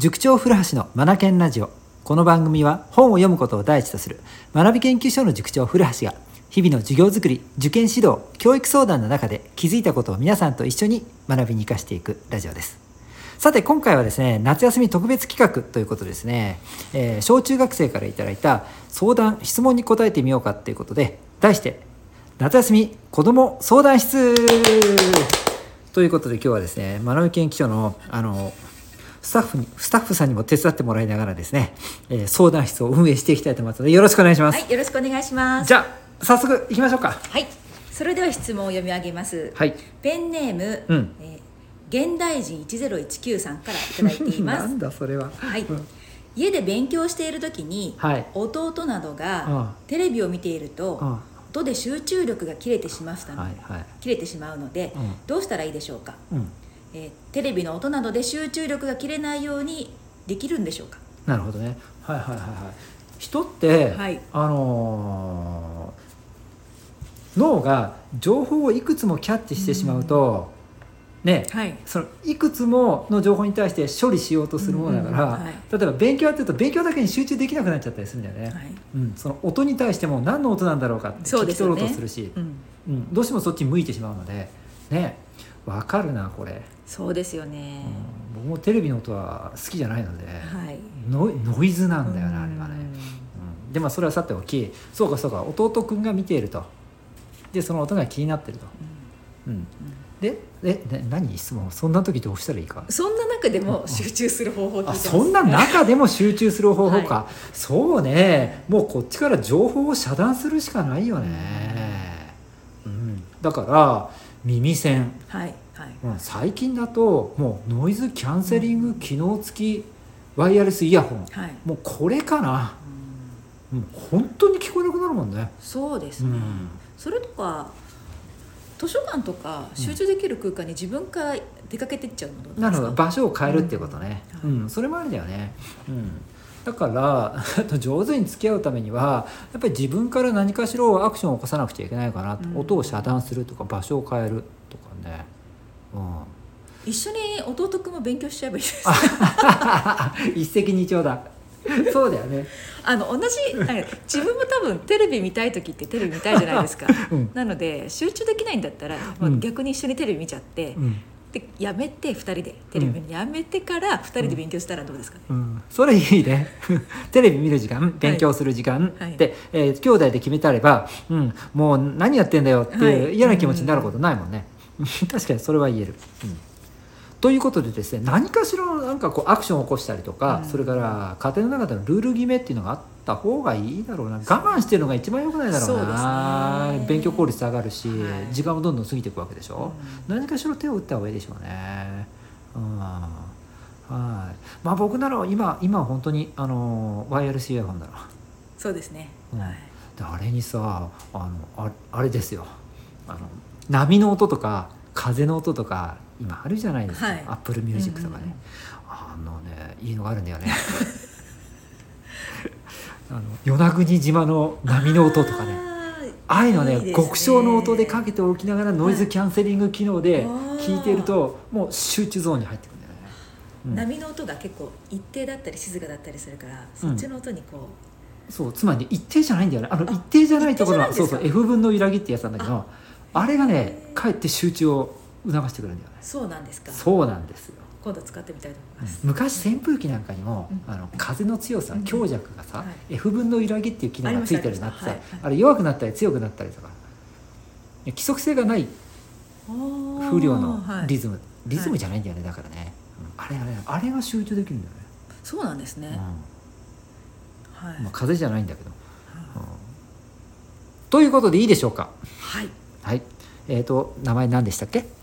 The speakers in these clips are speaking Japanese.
塾長古橋のマナケンラジオ。この番組は本を読むことを第一とする学び研究所の塾長古橋が日々の授業づくり受験指導教育相談の中で気づいたことを皆さんと一緒に学びに生かしていくラジオです。さて今回はですね夏休み特別企画ということですね、えー小中学生からいただいた相談質問に答えてみようかということで題して夏休み子ども相談室ということで今日はですね学び研究所のあのスタッフにスタッフさんにも手伝ってもらいながらですね、えー相談室を運営していきたいと思いますのでよろしくお願いします、はい、よろしくお願いします。じゃあ早速行きましょうか。はい、それでは質問を読み上げます。はい。ペンネーム、うん。えー現代人一ゼロ一九さんからいただいていま なすん。だそれは。はい。うん。家で勉強している時に、はい。弟などうん。がテレビを見ていると、うん。音で集中力が切れてしまったの、はいはい。切れてしまうので、うん。どうしたらいいでしょうか、うんえーテレビの音などで集中力が切れないようにできるんでしょうか？なるほどね。はいはいはいはい。人って、はい。あのー脳が情報をいくつもキャッチしてしまうと、ねはい。そのいくつもの情報に対して処理しようとするものだから、うんうんはい。例えば勉強やってると勉強だけに集中できなくなっちゃったりするんだよね、はい。うん、その音に対しても何の音なんだろうかって聞き取ろそうとするし、うん、うん、どうしてもそっちに向いてしまうので。ね。わかるなこれ、そうですよね。うん、僕もテレビの音は好きじゃないので、はい。ノイノイズなんだよねあれはね、うん。うん、でまあそれはさておきそうかそうか弟くんが見ていると。でその音が気になってると、うん、でえね何質問？そんな時どうしたらいいか？そんな中でも集中する方法を聞いてあます。そんな中でも集中する方法か、はそうね。もうこっちから情報を遮断するしかないよね、うん、だから耳栓、はいはい。うん、最近だともうノイズキャンセリング機能付きワイヤレスイヤホン。はい、もうこれかな。うん。もう本当に聞こえなくなるもんね、そうですね、うん、それとか図書館とか集中できる空間に自分から出かけてっちゃうのどうですか？なるほど。場所を変えるっていうことね、ううん。んそれもありだよね、うん、だから 上手に付き合うためにはやっぱり自分から何かしらアクションを起こさなくちゃいけないかなと、うん。音を遮断するとか場所を変えるとかね、うん、一緒に弟くんも勉強しちゃえばいいです。一石二鳥だ。そうだよね、あの同じ自分も多分テレビ見たい時ってテレビ見たいじゃないですか。うん。なので集中できないんだったら、まあうん。逆に一緒にテレビ見ちゃって、うんでやめて2人でテレビ見るのやめてから2人で勉強したらどうですかね、うん、それいいね。テレビ見る時間勉強する時間、はい。で、えー兄弟で決めてあれば、うん、もう何やってんだよっていうはい。嫌な気持ちになることないもんね、確かにそれは言える、うんということでですね何かしらのなんかこうアクションを起こしたりとか、うん。それから家庭の中でのルール決めっていうのがあった方がいいだろうな。我慢してるのが一番良くないだろうな。ね。勉強効率上がるし、はい。時間もどんどん過ぎていくわけでしょ、うん。何かしら手を打った方がいいでしょうね。うん。はい。まあ僕なら今今は本当にあのワイヤレスイヤホンだな。そうですね、うん。はい。であれにさあのああれですよ。あの波の音とか風の音とか今あるじゃないですか。はい Apple Music とかね。うんうんうんあのねいいのがあるんだよね。あの与那国島の波の音とかね。ああいうのねね極小の音でかけておきながらノイズキャンセリング機能ではい聞いているともう集中ゾーンに入ってくるんだよね。うん波の音が結構一定だったり静かだったりするからそっちの音にこそうつまり一定じゃないんだよねあの一定じゃないところはそうそう F 分の揺らぎってやつなんだけどあれがねかえって集中を促してくるんだよね。うそうなんですか。そうなんですよ。今度使ってみたいと思います、昔扇風機なんかにも、うん。あの風の強さうん。強弱がさ、はい。F 分の揺らぎっていう機能がついてるなってさあ,、はい。れ弱くなったり強くなったりとか。規則性がない風量のリズム、ズム、リズムじゃないんだよねだからね、うん。あれあれあれが集中できるんだよね、そうなんですね、はい、うんまあ、風じゃないんだけど、うん。ということでいいでしょうか。はい。はい。えー、と名前何でしたっけ？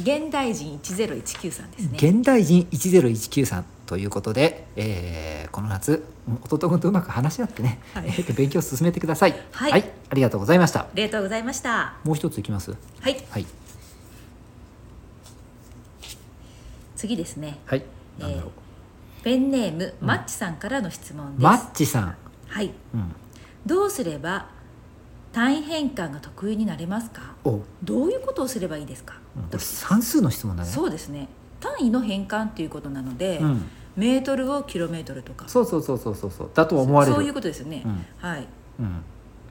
現代人1019さんですね。現代人1019さんということで、えーこの夏うん弟君とうまく話し合ってね、はい。えーと勉強を進めてください。はい。ありがとうございました。ありがとうございました。もう一ついきます？はい。はい。次ですね。はい。えーなんだろう。ペンネーム、うん。マッチさんからの質問です。マッチさん、はい。うん、どうすれば単位変換が得意になれますか？どういうことをすればいいですか、これ算数の質問だね。そうですね。単位の変換ということなので、うん。メートルをキロメートルとか。そうそうそうそうそうそう。だと思われる。そういうことですよね、うん。はい。うん。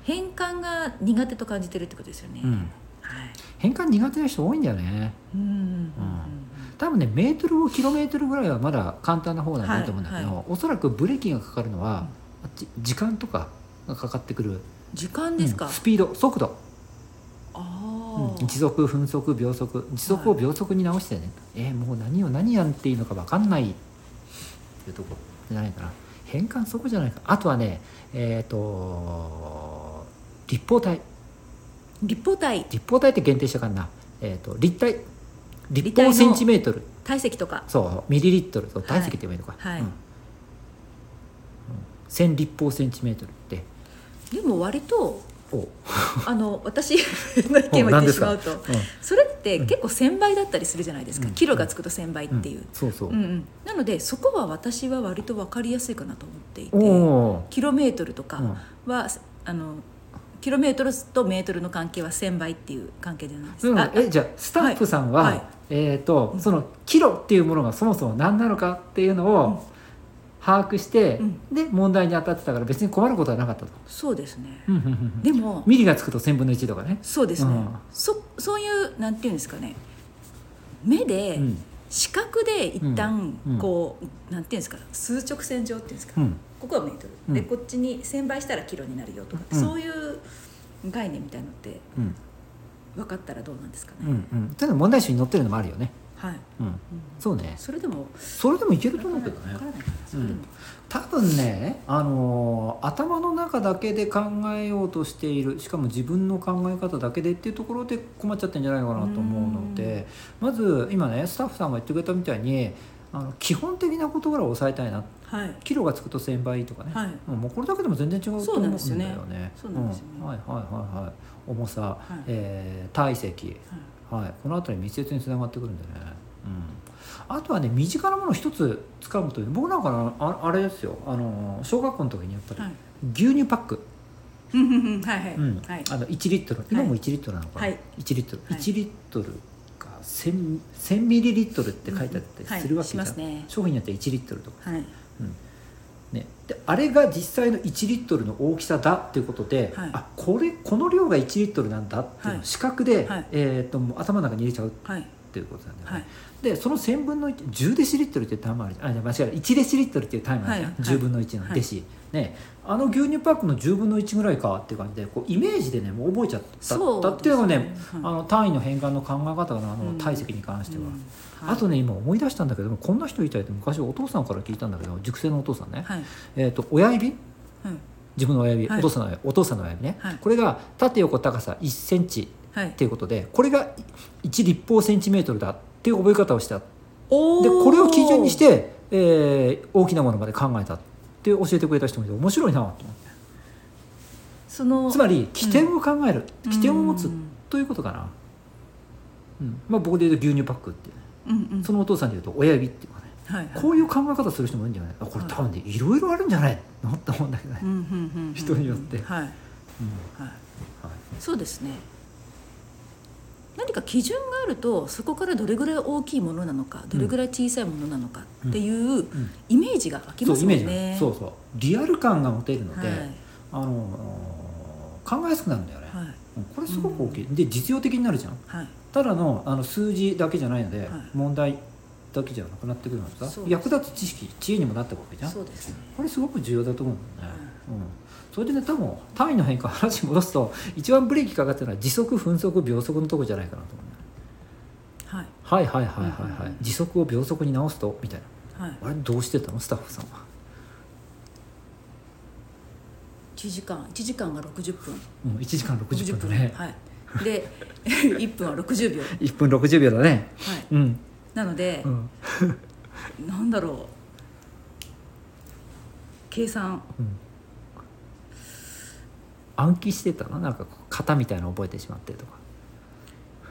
変換が苦手と感じてるってことですよね、うん、はい。変換苦手な人多いんだよね。うんうんうん多分ねメートルをキロメートルぐらいはまだ簡単な方なんだと思うんだけど、はい。はおそらくブレーキがかかるのは、時間とかがかかってくる時間ですか、うんスピード速度、ああ、時速分速秒速。時速を秒速に直してね、えーもう何を何やっていいのか分かんない。っていうとこ。ろじゃないかな。変換そこじゃないか。あとはねえっ、と立方体。立方体。立方体って限定したかんな、えー、と立体。立方センチメートル。体積とか。そうミリリットル。と体積って言えばいいのか、はい。はい。うん。うん。1000立方センチメートルってでも割とお。あの私の意見を言ってしまうとうん。それって結構1000倍だったりするじゃないですか、うん。キロがつくと1000倍っていう、ん。そうそう、なのでそこは私は割と分かりやすいかなと思っていてキロメートルとかうん。は、あのキロメートルとメートルの関係は1000倍っていう関係じゃないですうんえじゃあスタッフさんは、はい。はい。えっ、とそのキロっていうものがそもそも何なのかっていうのを把握して、うん。で問題に当たってたから別に困ることはなかったと、そうですね。うん。うんうんうんでもミリがつくと1000分の1とかね、そうですね、うん。そそういうなんていうんですかね。目で、うん。視覚で一旦うん。こう、なんていうんですか数直線上っていうんですか、うん。ここはメートル、うん。でこっちに1000倍したらキロになるよとか、うん。そういう概念みたいのってうん。分かったらどうなんですかね、うん。うん。というのは問題集に載ってるのもあるよね、はい、うん、うん。そうね。それでもそれでもいけると思うけどねそれでも、多分ね、あのー頭の中だけで考えようとしているしかも自分の考え方だけでっていうところで困っちゃってんじゃないかなと思うのでまず今ねスタッフさんが言ってくれたみたいにあの基本的な事柄を抑えたいなはい。キロがつくと1000倍とかね、はい。うんもうこれだけでも全然違うと思うんだよね。そうなんですよね。そうなんですよね。うん。はいはいはいはい。重さ、い。えー体積、はい。はい、この辺り密接につながってくるんでね、うん、あとはね身近なものを一つ掴むという僕なんかのああれですよ。あの小学校の時にやっぱり、はい。牛乳パック、うん。うんうんはいはい、うん。はい。あの1リットル。今も1リットルなのかな、はい。1リットル、はい。1リットルが 1000, 1000ミリリットルって書いてあったりするわけしじゃん、ますね。商品によって1リットルとか、はい。うん。ね、であれが実際の1リットルの大きさだっていうことで、はい。あこれこの量が1リットルなんだっていうのをはい。視覚で、はい。えー、と頭の中に入れちゃう。っはいていうことなんだよね、はい。でその1000分の110デシリットルっていう単位あるじゃん。あ間違えた。1デシリットルっていう単位あるじゃん、はいはい10分の1のデシ、ね。あの牛乳パックの10分の1ぐらいかっていう感じでこうイメージでねもう覚えちゃった。そうだっていうのがねはい。あの単位の変換の考え方のあのうん。体積に関しては、うん。はい。あとね今思い出したんだけどもこんな人いたいって昔お父さんから聞いたんだけど熟成のお父さんね、はい。えー、と親指？はい。自分の親指、はい。お父さんの親指お父さんの親指ね、はい。これが縦横高さ1センチはい。っていうことでこれが1立方センチメートルだっていう覚え方をした。でこれを基準にして、えー大きなものまで考えたって教えてくれた人もいて面白いなと思って。そのつまり起点を考える、起点を持つうんということかな、うん。まあ、僕で言うと牛乳パックってね。うんうん。そのお父さんで言うと親指っていうかね。はいはい。こういう考え方する人もいるんじゃない？あこれ多分ねい。ろいろあるんじゃないの？って思うんだけどね、うんうんうんうん。人によって。はい。うん。はい。はい。そうですね何か基準があるとそこからどれぐらい大きいものなのかどれぐらい小さいものなのかっていううん。イメージが湧きますんね。そうそうリアル感が持てるので、はい。あの考えやすくなるんだよね、はい。うんこれすごく大きい、で実用的になるじゃん。はい。ただのあの数字だけじゃないので、はい。問題だけじゃなくなってくるのさそうです役立つ知識知恵にもなってくわけじゃんそうですね。これすごく重要だと思うんだよね、うん、それでね多分単位の変化話戻すと一番ブレーキかかってるのは時速分速秒速のとこじゃないかなと思うね。はい。はいはいはいはいはい、うん時速を秒速に直すとみたいなはい。あれどうしてたの？スタッフさんは、一時間一時間が六十分。うん、1時間60分だね、はい。で 一分は六十秒。はい。1分60秒だね。うん、なのでう、ん。なんだろう。計算。うん、暗記してたの？なんか型みたいなの覚えてしまってとか。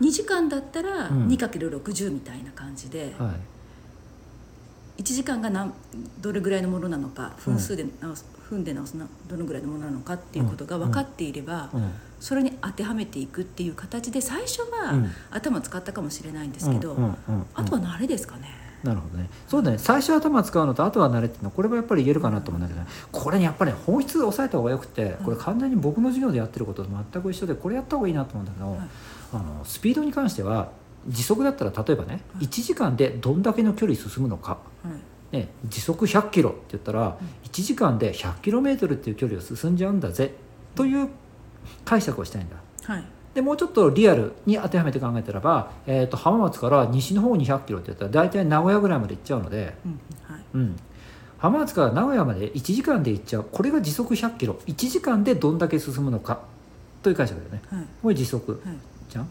二時間だったらうん。二かける六十みたいな感じで。はい。1時間が何どれぐらいのものなのか分数で直す、分で直すなどのぐらいのものなのかっていうことが分かっていれば、うん。それに当てはめていくっていう形で最初はうん。頭使ったかもしれないんですけど、うん。うん。うん。うん。あとは慣れですかね。なるほどね。そうだね。最初は頭使うのとあとは慣れっていうの。はこれはやっぱり言えるかなと思うんだけど、ね、これねやっぱり、ね、本質を抑えた方がよくてこれ完全に僕の授業でやってることと全く一緒でこれやった方がいいなと思うんだけど、はいあのスピードに関しては時速だったら例えばね1時間でどんだけの距離進むのか、はいね、時速100キロって言ったら1時間で100キロメートルっていう距離を進んじゃうんだぜという解釈をしたいんだ。はいでもうちょっとリアルに当てはめて考えたらば、えー、と浜松から西の方に100キロって言ったら大体名古屋ぐらいまで行っちゃうので、うんはい。うん、浜松から名古屋まで1時間で行っちゃう。これが時速100キロ。1時間でどんだけ進むのか。という解釈だよね。はい。これ時速はい。じゃん。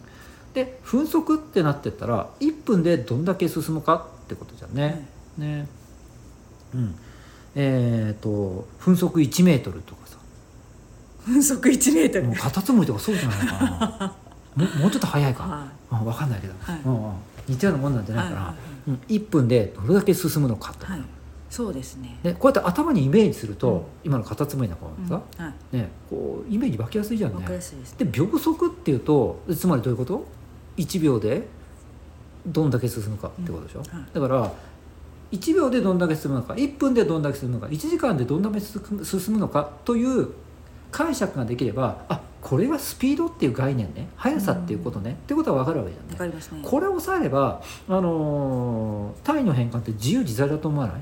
で分速ってなってったら1分でどんだけ進むかってことじゃんね、ね。うん。えっ、と分速1メートルとかさ分速1メートル。もうカタツムリとかそうじゃないかな。もうもうちょっと速いか、はうん、分かんないけど、はい。うんうん。似たようなもんなんじゃないかな、はいはいうん、1分でどれだけ進むのかと、いはい。そうですね。でこうやって頭にイメージすると、うん。今のカタツムリのんさ、はい。ね、こうイメージ湧きやすいじゃんね。すいですで秒速っていうとつまりどういうこと？1秒でどんだけ進むかってことでしょ、うん。はい。だから1秒でどんだけ進むのか1分でどんだけ進むのか1時間でどんだけ進むのかという解釈ができればあこれはスピードっていう概念ね速さっていうことね、ってことは分かるわけじゃんね。わかりますね。これを抑えれば、あのー単位の変換って自由自在だと思わない？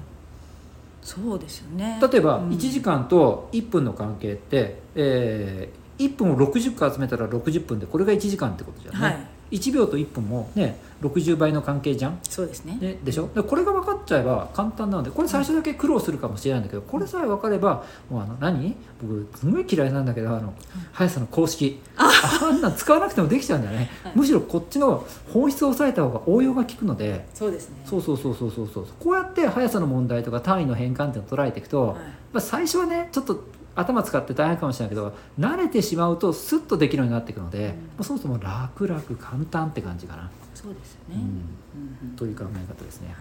そうですよね。例えばうん。1時間と1分の関係って、えー1分を60回集めたら60分でこれが1時間ってことじゃんね、はい1秒と1分もね60倍の関係じゃん、そうですね。ね、でしょ？でこれが分かっちゃえば簡単なのでこれ最初だけ苦労するかもしれないんだけどこれさえ分かればもうあの何？僕すごい嫌いなんだけどあの速さの公式。あんなん使わなくてもできちゃうんだよね、はい。むしろこっちの本質を抑えた方が応用が効くので。そうですね。そうそうそうそうそうそう。こうやって速さの問題とか単位の変換っていうのを捉えていくと、はい。まあ、最初はねちょっと頭使って大変かもしれないけど慣れてしまうとスッとできるようになっていくので、うん。まあ、そもそも楽々簡単って感じかな、そうですよね。うん、うんうんという考え方ですね。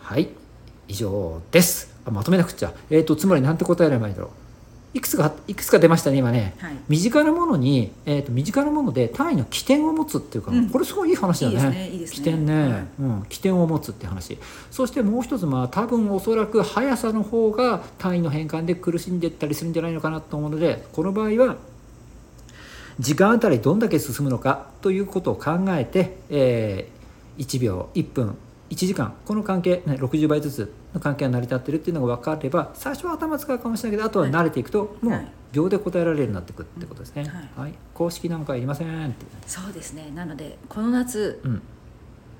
はい。はい。以上です。あまとめなくっちゃ。えっ、とつまりなんて答えればいいんだろういくつかいくつか出ましたね今ね。はい。身近なものに、えー、と身近なもので単位の起点を持つっていうか、うん。これすごいいい話だね。起点ね、はい。うん、起点を持つって話。そしてもう一つまあ多分おそらく速さの方が単位の変換で苦しんでったりするんじゃないのかなと思うのでこの場合は時間あたりどんだけ進むのかということを考えて、えー1秒1分1時間この関係、ね、60倍ずつの関係が成り立ってるっていうのが分かれば最初は頭使うかもしれないけどあとは慣れていくともうはい。秒で答えられるようになっていくってことですね、ははい。公式なんかいりませんって。そうですね。なのでこの夏うん。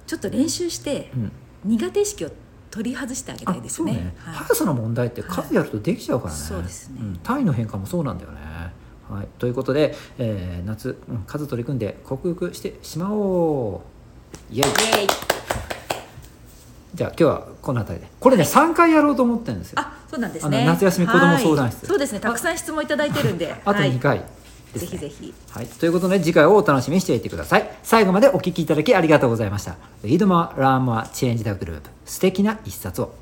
ちょっと練習してうん。苦手意識を取り外してあげたいですね。ね、はい。速さの問題って数やるとできちゃうからね、はいそうですね。ん。単位の変化もそうなんだよね。はい、ということで、えー夏、うん数取り組んで克服してしまおう。イエイ。イエーイじゃあ今日はこの辺りで。これね、3回やろうと思ってるんですよ。あそうなんですね。夏休み子ども相談室。はいそうですね。たくさん質問いただいてるんで。あと2回ね。ぜひぜひ。はい、ということで次回をお楽しみにしていてください。最後までお聞きいただきありがとうございました。Read more, learn more, change the group 素敵な一冊を